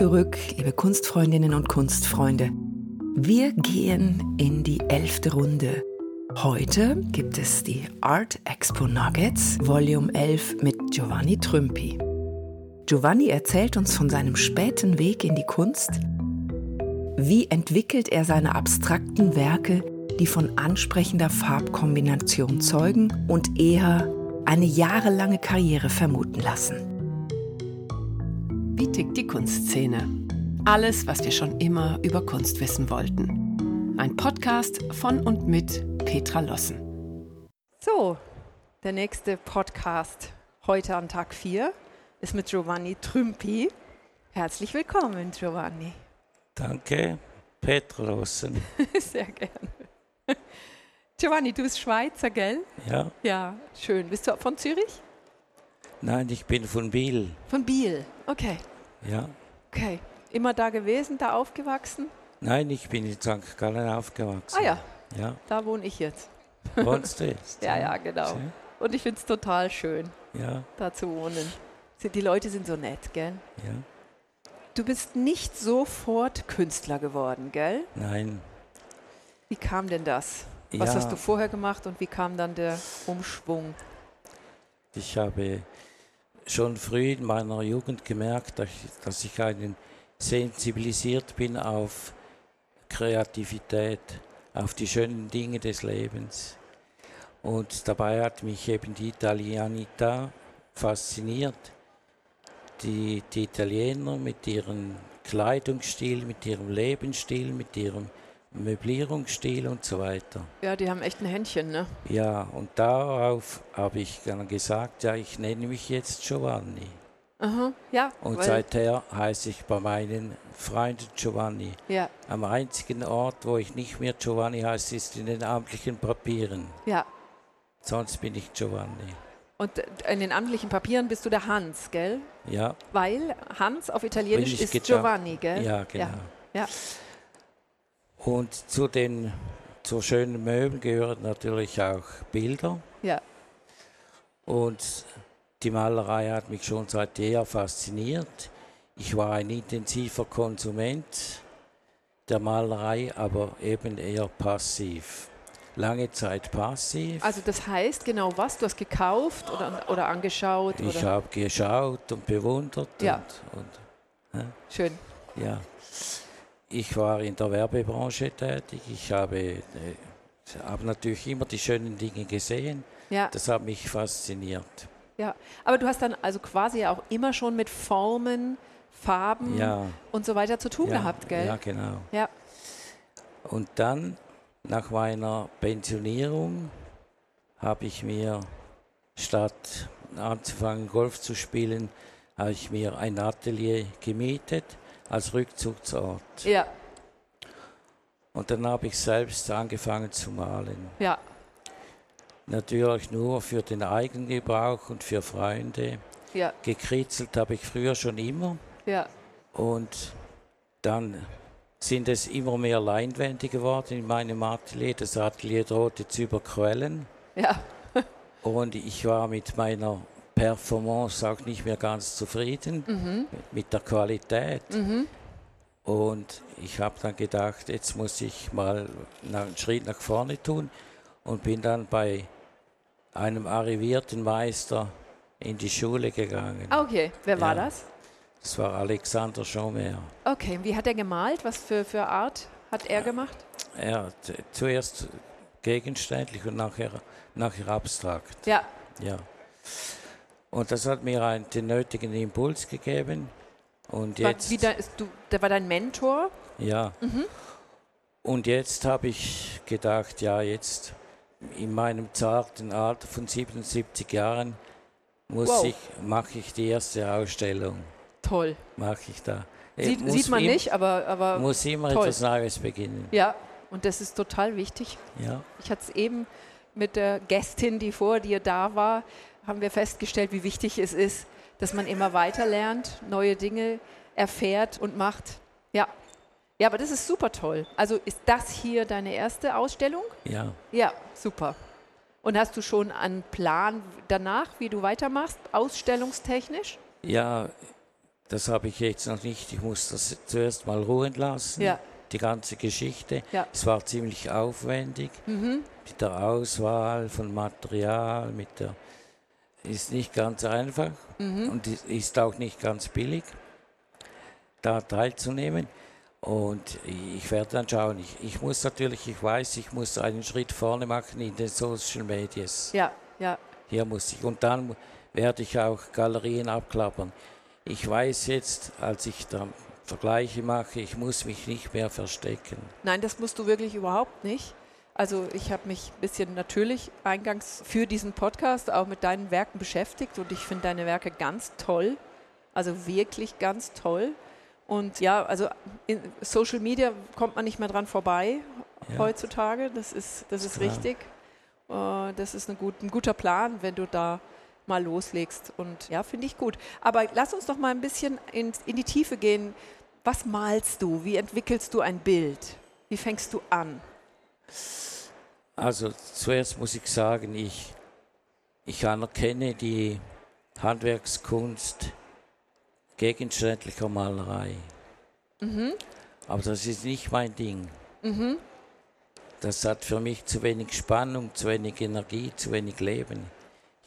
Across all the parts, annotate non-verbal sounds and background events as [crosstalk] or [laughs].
zurück, liebe Kunstfreundinnen und Kunstfreunde. Wir gehen in die elfte Runde. Heute gibt es die Art Expo Nuggets Volume 11 mit Giovanni Trümpi. Giovanni erzählt uns von seinem späten Weg in die Kunst. Wie entwickelt er seine abstrakten Werke, die von ansprechender Farbkombination zeugen und eher eine jahrelange Karriere vermuten lassen? Tickt die Kunstszene? Alles, was wir schon immer über Kunst wissen wollten. Ein Podcast von und mit Petra Lossen. So, der nächste Podcast heute an Tag 4 ist mit Giovanni Trümpi. Herzlich willkommen, Giovanni. Danke, Petra Rossen. [laughs] Sehr gerne. Giovanni, du bist Schweizer, gell? Ja. Ja, schön. Bist du von Zürich? Nein, ich bin von Biel. Von Biel, okay. Ja. Okay. Immer da gewesen, da aufgewachsen? Nein, ich bin in St. Gallen aufgewachsen. Ah ja. Ja. Da wohne ich jetzt. Wohnst du jetzt? [laughs] ja, ja, genau. Und ich finde es total schön, ja. da zu wohnen. Die Leute sind so nett, gell? Ja. Du bist nicht sofort Künstler geworden, gell? Nein. Wie kam denn das? Was ja. hast du vorher gemacht und wie kam dann der Umschwung? Ich habe schon früh in meiner Jugend gemerkt, dass ich einen sensibilisiert bin auf Kreativität, auf die schönen Dinge des Lebens. Und dabei hat mich eben die Italianita fasziniert. Die, die Italiener mit ihrem Kleidungsstil, mit ihrem Lebensstil, mit ihrem Möblierungsstil und so weiter. Ja, die haben echt ein Händchen, ne? Ja, und darauf habe ich dann gesagt, ja, ich nenne mich jetzt Giovanni. Aha, ja. Und seither heiße ich bei meinen Freunden Giovanni. Ja. Am einzigen Ort, wo ich nicht mehr Giovanni heiße, ist in den amtlichen Papieren. Ja. Sonst bin ich Giovanni. Und in den amtlichen Papieren bist du der Hans, gell? Ja. Weil Hans auf Italienisch ist. Giovanni, gell? Ja, genau. Ja. ja. Und zu den zu schönen Möbeln gehören natürlich auch Bilder. Ja. Und die Malerei hat mich schon seit jeher fasziniert. Ich war ein intensiver Konsument der Malerei, aber eben eher passiv. Lange Zeit passiv. Also das heißt genau was? Du hast gekauft oder, oder angeschaut? Ich habe geschaut und bewundert. Ja. Und, und, ja. Schön. Ja. Ich war in der Werbebranche tätig. Ich habe, äh, habe natürlich immer die schönen Dinge gesehen. Ja. Das hat mich fasziniert. Ja, aber du hast dann also quasi auch immer schon mit Formen, Farben ja. und so weiter zu tun ja, gehabt, gell? Ja, genau. Ja. Und dann, nach meiner Pensionierung, habe ich mir statt anzufangen Golf zu spielen, habe ich mir ein Atelier gemietet als Rückzugsort. Ja. Und dann habe ich selbst angefangen zu malen. Ja. Natürlich nur für den Eigengebrauch und für Freunde. Ja. Gekritzelt habe ich früher schon immer. Ja. Und dann sind es immer mehr Leinwände geworden in meinem Atelier. Das Atelier drohte zu überquellen. Ja. und ich war mit meiner Performance auch nicht mehr ganz zufrieden mhm. mit der Qualität. Mhm. Und ich habe dann gedacht, jetzt muss ich mal einen Schritt nach vorne tun und bin dann bei einem arrivierten Meister in die Schule gegangen. Okay, wer ja. war das? Das war Alexander Schomer. Okay, wie hat er gemalt? Was für, für Art hat er gemacht? Er hat zuerst gegenständlich und nachher, nachher abstrakt. Ja. Ja. Und das hat mir einen, den nötigen Impuls gegeben. Und jetzt, war, da ist du, der war dein Mentor? Ja. Mhm. Und jetzt habe ich gedacht, ja, jetzt in meinem zarten Alter von 77 Jahren muss wow. ich, mache ich die erste Ausstellung. Toll. Mache ich da. Sieht, sieht man im, nicht, aber, aber muss immer toll. etwas Neues beginnen. Ja, und das ist total wichtig. Ja. Ich hatte es eben mit der Gästin, die vor dir da war, haben wir festgestellt, wie wichtig es ist, dass man immer weiter lernt, neue Dinge erfährt und macht. Ja. Ja, aber das ist super toll. Also ist das hier deine erste Ausstellung? Ja. Ja, super. Und hast du schon einen Plan danach, wie du weitermachst, ausstellungstechnisch? Ja, das habe ich jetzt noch nicht. Ich muss das zuerst mal ruhen lassen. Ja. Die ganze Geschichte. Ja. Es war ziemlich aufwendig Mhm. mit der Auswahl von Material, mit der ist nicht ganz einfach Mhm. und ist- auch nicht ganz billig, da teilzunehmen. Und ich werde dann schauen. Ich, ich muss natürlich, ich weiß, ich muss einen Schritt vorne machen in den Social Medias. Ja, ja, Hier muss ich. Und dann werde ich auch Galerien abklappern. Ich weiß jetzt, als ich da Vergleiche mache, ich muss mich nicht mehr verstecken. Nein, das musst du wirklich überhaupt nicht. Also ich habe mich ein bisschen natürlich eingangs für diesen Podcast auch mit deinen Werken beschäftigt und ich finde deine Werke ganz toll. Also wirklich ganz toll. Und ja, also in Social Media kommt man nicht mehr dran vorbei Ja. heutzutage. Das ist, das ist Klar. richtig. Äh, Das ist ein, gut, ein guter Plan, wenn du da mal loslegst. Und ja, finde ich gut. Aber lass uns doch mal ein bisschen in, in die Tiefe gehen. Was malst du? Wie entwickelst du ein Bild? Wie fängst du an? Also zuerst muss ich sagen, ich, ich anerkenne die Handwerkskunst gegenständlicher Malerei. Mhm. Aber das ist nicht mein Ding. Mhm. Das hat für mich zu wenig Spannung, zu wenig Energie, zu wenig Leben.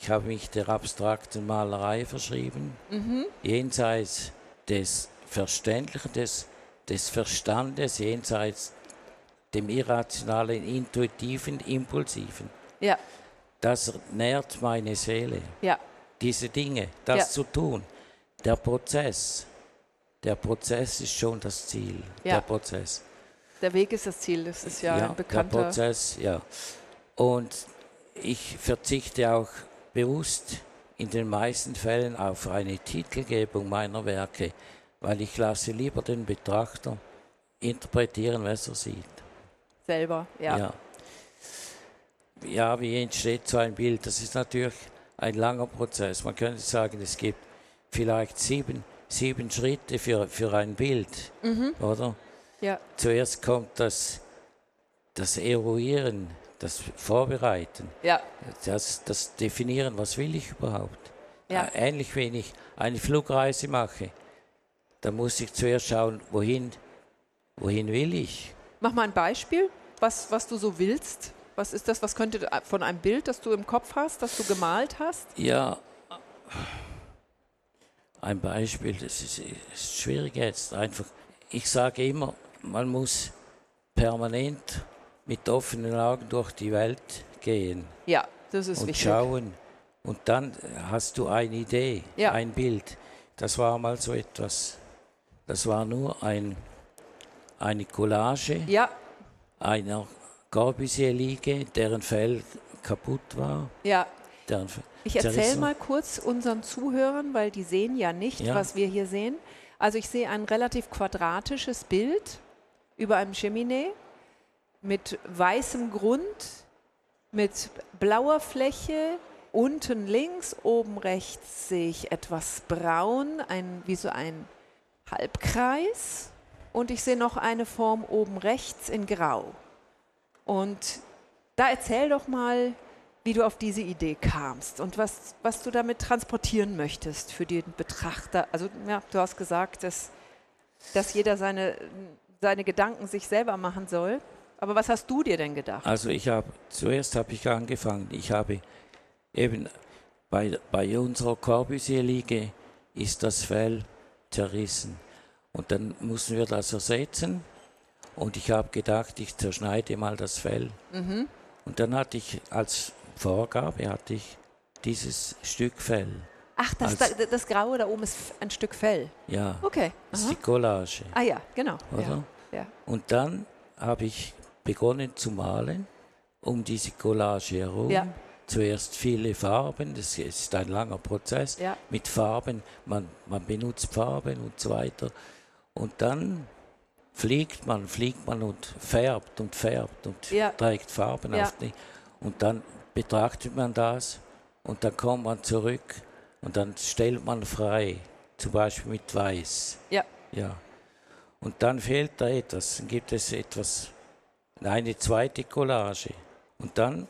Ich habe mich der abstrakten Malerei verschrieben, Mhm. jenseits des Verständlichen, des, des Verstandes, jenseits dem irrationalen, intuitiven, impulsiven. Ja, Das nährt meine Seele, ja, diese Dinge, das Ja. zu tun. Der Prozess, der Prozess ist schon das Ziel, Ja. der Prozess. der Weg ist das Ziel. Das ist ja, ein der bekannter. Prozess, ja. Und ich verzichte auch bewusst in den meisten Fällen auf eine Titelgebung meiner Werke, weil ich lasse lieber den Betrachter interpretieren, was er sieht. Selber. Ja. ja. Ja, wie entsteht so ein Bild? Das ist natürlich ein langer Prozess. Man könnte sagen, es gibt vielleicht sieben, sieben Schritte für, für ein Bild, Mhm. oder? ja. Zuerst kommt das, das Eruieren, das Vorbereiten, ja. das, das Definieren, was will ich überhaupt. Ja. Ä- Ähnlich wenn ich eine Flugreise mache, dann muss ich zuerst schauen, wohin, wohin will ich. Mach mal ein Beispiel, was, was du so willst. Was ist das? Was könnte von einem Bild, das du im Kopf hast, das du gemalt hast? Ja, ein Beispiel, das ist, ist schwierig jetzt. Einfach, ich sage immer, man muss permanent mit offenen Augen durch die Welt gehen. Ja, das ist und wichtig. schauen. Und dann hast du eine Idee, Ja. ein Bild. Das war mal so etwas. Das war nur ein, eine Collage Ja, einer Corbusier-Liege, deren Fell kaputt war. ja. Deren Fell Ich erzähle mal kurz unseren Zuhörern, weil die sehen ja nicht, Ja. was wir hier sehen. Also ich sehe ein relativ quadratisches Bild über einem Cheminée mit weißem Grund, mit blauer Fläche. Unten links, oben rechts sehe ich etwas braun, ein, wie so ein Halbkreis. Und ich sehe noch eine Form oben rechts in grau. Und da erzähl doch mal, wie du auf diese Idee kamst und was, was du damit transportieren möchtest für den Betrachter. Also ja, du hast gesagt, dass, dass jeder seine, seine Gedanken sich selber machen soll. Aber was hast du dir denn gedacht? Also ich habe, zuerst habe ich angefangen, ich habe eben bei, bei unserer Corbusier-Liege ist das Fell zerrissen. Und dann mussten wir das ersetzen. Und ich habe gedacht, ich zerschneide mal das Fell. Mhm. Und dann hatte ich als Vorgabe hatte ich dieses Stück Fell. Ach, das, Als- da, das Graue da oben ist ein Stück Fell. Ja, Okay. das ist die Collage, Ah ja, genau. oder? Ja. ja. Und dann habe ich begonnen zu malen um diese Collage herum. Ja. Zuerst viele Farben, das ist ein langer Prozess Ja. mit Farben, man, man benutzt Farben und so weiter. Und dann fliegt man, fliegt man und färbt und färbt und Ja. trägt Farben Ja. auf die. Und dann betrachtet man das und dann kommt man zurück und dann stellt man frei, zum Beispiel mit Weiß. Ja. Ja. Und dann fehlt da etwas, dann gibt es etwas, eine zweite Collage. Und dann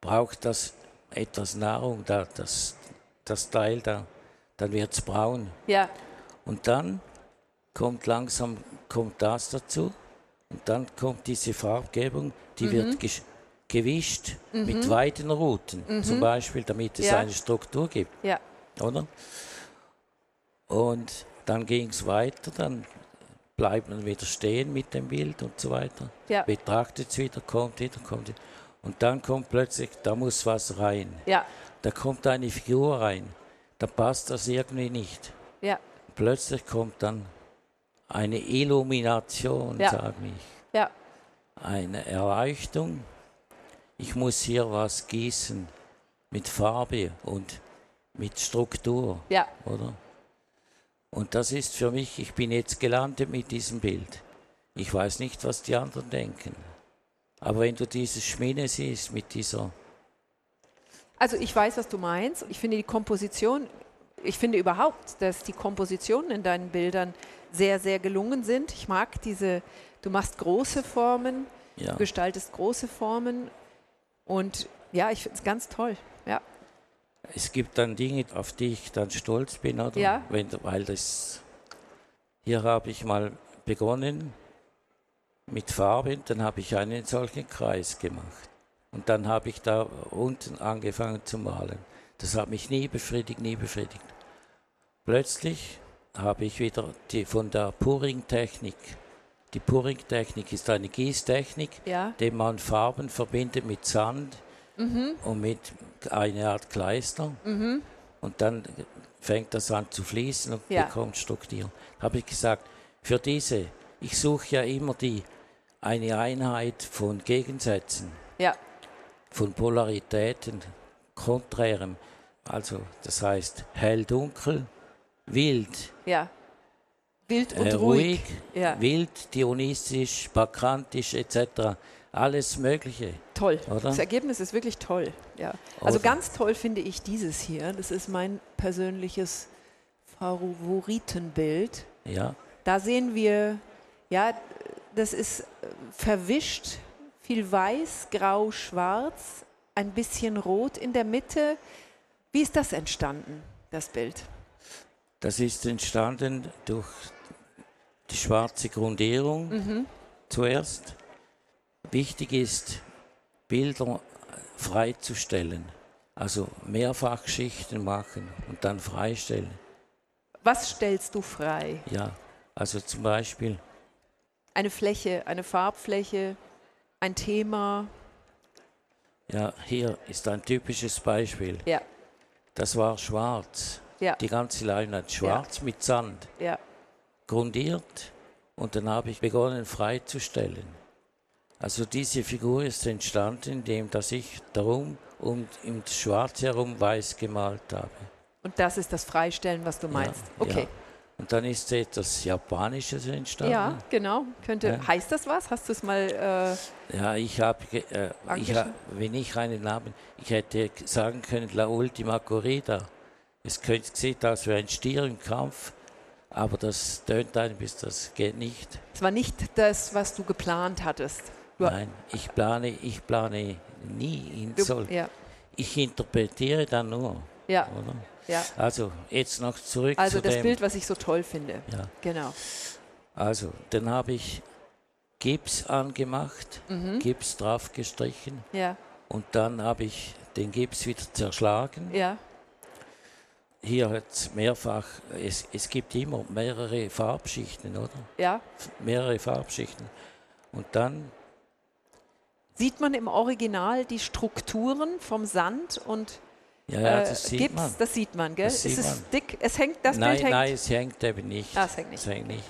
braucht das etwas Nahrung, da, das, das Teil da, dann wird es braun. ja. Und dann kommt langsam kommt das dazu und dann kommt diese Farbgebung, die Mhm. wird gewischt mit weiten Routen, zum Beispiel, damit es Ja. eine Struktur gibt, Ja, oder? Und dann ging es weiter, dann bleibt man wieder stehen mit dem Bild und so weiter, ja, betrachtet es wieder, kommt wieder, kommt wieder. Und dann kommt plötzlich, da muss was rein. ja, Da kommt eine Figur rein. Da passt das irgendwie nicht. ja, Plötzlich kommt dann eine Illumination, Ja. sage ich. ja, Eine Erleuchtung. Ich muss hier was gießen mit Farbe und mit Struktur, ja, oder? Und das ist für mich, ich bin jetzt gelandet mit diesem Bild. Ich weiß nicht, was die anderen denken. Aber wenn du dieses Schminne siehst mit dieser Also ich weiß, was du meinst. Ich finde die Komposition, ich finde überhaupt, dass die Kompositionen in deinen Bildern sehr, sehr gelungen sind. Ich mag diese, du machst große Formen, ja, du gestaltest große Formen und ja, ich finde es ganz toll. Ja, Es gibt dann Dinge, auf die ich dann stolz bin, oder? Ja. Wenn, weil das. Hier habe ich mal begonnen mit Farben, dann habe ich einen solchen Kreis gemacht. Und dann habe ich da unten angefangen zu malen. Das hat mich nie befriedigt, nie befriedigt. Plötzlich habe ich wieder die, von der Puring-Technik. Die Puring-Technik ist eine Gießtechnik, ja, indem man Farben verbindet mit Sand mhm, und mit einer Art Kleister. mhm, Und dann fängt das an zu fließen und Ja. bekommt Struktur. Habe ich gesagt, für diese, ich suche ja immer die, eine Einheit von Gegensätzen, ja, von Polaritäten, Konträrem. Also das heißt hell, dunkel, wild, ja. Wild und äh, ruhig. ruhig, Ja, wild, dionysisch, bacchantisch etc. Alles Mögliche, toll. oder? Das Ergebnis ist wirklich toll. Ja. Also Oder? ganz toll finde ich dieses hier. Das ist mein persönliches Favoritenbild. Ja, Da sehen wir, ja, das ist äh, verwischt, viel weiß, grau, schwarz, ein bisschen rot in der Mitte. Wie ist das entstanden, das Bild? Das ist entstanden durch die schwarze Grundierung. Mhm. Zuerst, wichtig ist, Bilder freizustellen. Also Mehrfachschichten machen und dann freistellen. Was stellst du frei? Ja, also zum Beispiel, Eine Fläche, eine Farbfläche, ein Thema? ja, hier ist ein typisches Beispiel. Ja, Das war schwarz. Ja, Die ganze Leinwand schwarz mit Sand ja, grundiert und dann habe ich begonnen freizustellen. Also diese Figur ist entstanden, indem dass ich darum um im Schwarz herum weiß gemalt habe. Und das ist das Freistellen, was du meinst. Ja, okay. ja. Und dann ist etwas Japanisches entstanden. Ja, genau. Könnte, Ja. Heißt das was? Hast du es mal äh, Ja, ich habe, äh, ich wenn ich einen Namen, ich hätte sagen können La Ultima Corrida. Es könnte sieht aus wie ein Stier im Kampf, aber das tönt ein bis das geht nicht. Es war nicht das, was du geplant hattest. Du, Nein, ich plane, ich plane nie in du, Soll. ja, Ich interpretiere dann nur, ja, oder? ja. Also jetzt noch zurück Also zu das dem. Bild, was ich so toll finde. Ja. Genau. Also, dann habe ich Gips angemacht, Mhm. Gips drauf gestrichen Ja, und dann habe ich den Gips wieder zerschlagen. ja, Hier hat es mehrfach, es, es gibt immer mehrere Farbschichten, oder? ja. Mehrere Farbschichten. Und dann, Sieht man im Original die Strukturen vom Sand und ja, ja äh, das sieht Gips? man. Das sieht man, gell? Das es ist man. dick. Es hängt, das nein, Bild hängt. nein, es hängt eben nicht. Ah, es hängt nicht. Es hängt nicht.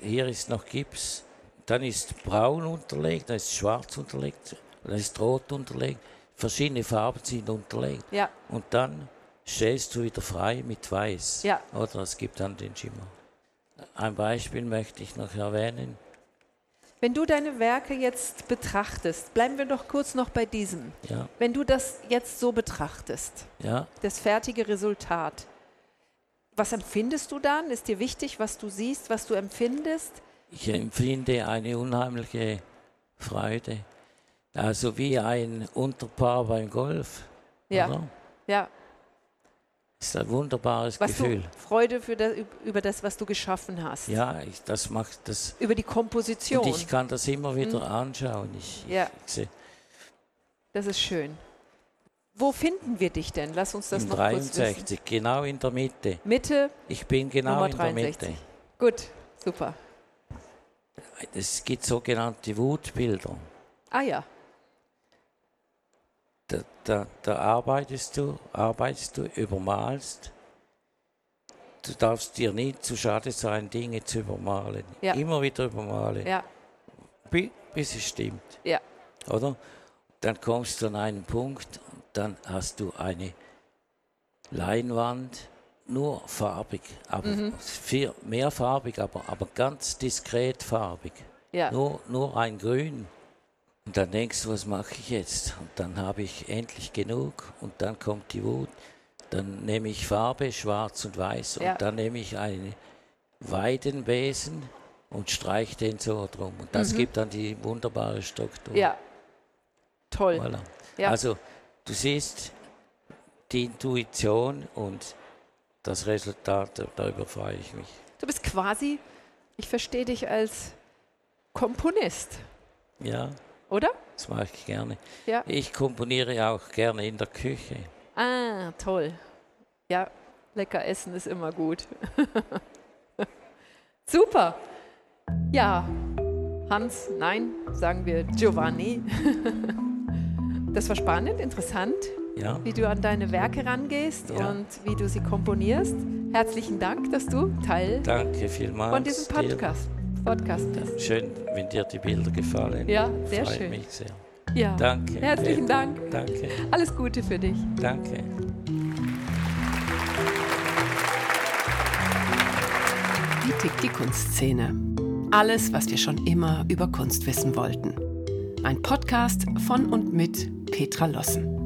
Hier ist noch Gips, dann ist braun unterlegt, dann ist schwarz unterlegt, dann ist rot unterlegt. Verschiedene Farben sind unterlegt. Ja, Und dann stellst du wieder frei mit Weiß. Ja. Oder es gibt dann den Schimmer. Ein Beispiel möchte ich noch erwähnen. wenn du deine Werke jetzt betrachtest, bleiben wir doch kurz noch bei diesem. Ja, Wenn du das jetzt so betrachtest, ja. das fertige Resultat, was empfindest du dann? Ist dir wichtig, was du siehst, was du empfindest? Ich empfinde eine unheimliche Freude. Also wie ein Unterpaar beim Golf. Ja. Oder? Ja, ist ein wunderbares was Gefühl. Du, Freude für das, über das, was du geschaffen hast. Ja, ich, das macht das. Über die Komposition. Und ich kann das immer wieder mhm. anschauen. Ich, ja. Ich, das ist schön. Wo finden wir dich denn? Lass uns das Im noch 63, kurz wissen. genau in der Mitte. Mitte? Ich bin genau in 63. der Mitte. Gut, super. Es gibt sogenannte Wutbilder. Ah ja. Da, da, da arbeitest du, arbeitest du, übermalst. Du darfst dir nie zu schade sein, Dinge zu übermalen. Ja. Immer wieder übermalen. Ja. Bis, es stimmt. Ja. Oder? Dann kommst du an einen Punkt und dann hast du eine Leinwand, nur farbig, aber Mhm. viel, mehrfarbig, aber, aber ganz diskret farbig. Ja. Nur, nur ein Grün. Und dann denkst du, was mache ich jetzt? Und dann habe ich endlich genug und dann kommt die Wut. Dann nehme ich Farbe, schwarz und weiß Ja. und dann nehme ich einen Weidenbesen und streiche den so drum. Und das Mhm. gibt dann die wunderbare Struktur. Ja. Toll. Voilà. Ja. Also du siehst die Intuition und das Resultat, darüber freue ich mich. Du bist quasi, ich verstehe dich als Komponist, Ja, oder? das mache ich gerne. Ja. Ich komponiere auch gerne in der Küche. Ah, toll. Ja, lecker essen ist immer gut. [laughs] Super. Ja, Hans, nein, sagen wir Giovanni. [laughs] Das war spannend, interessant, Ja, wie du an deine Werke rangehst Ja. und wie du sie komponierst. Herzlichen Dank, dass du Teil danke vielmals. von diesem dir. Podcast, bist. Schön, wenn dir die Bilder gefallen. Ja, sehr Freut schön. mich sehr. Ja. Danke. Herzlichen Peter. Dank. Danke, Alles Gute für dich. danke. Wie tickt die Kunstszene? Alles, was wir schon immer über Kunst wissen wollten. Ein Podcast von und mit Petra Lossen.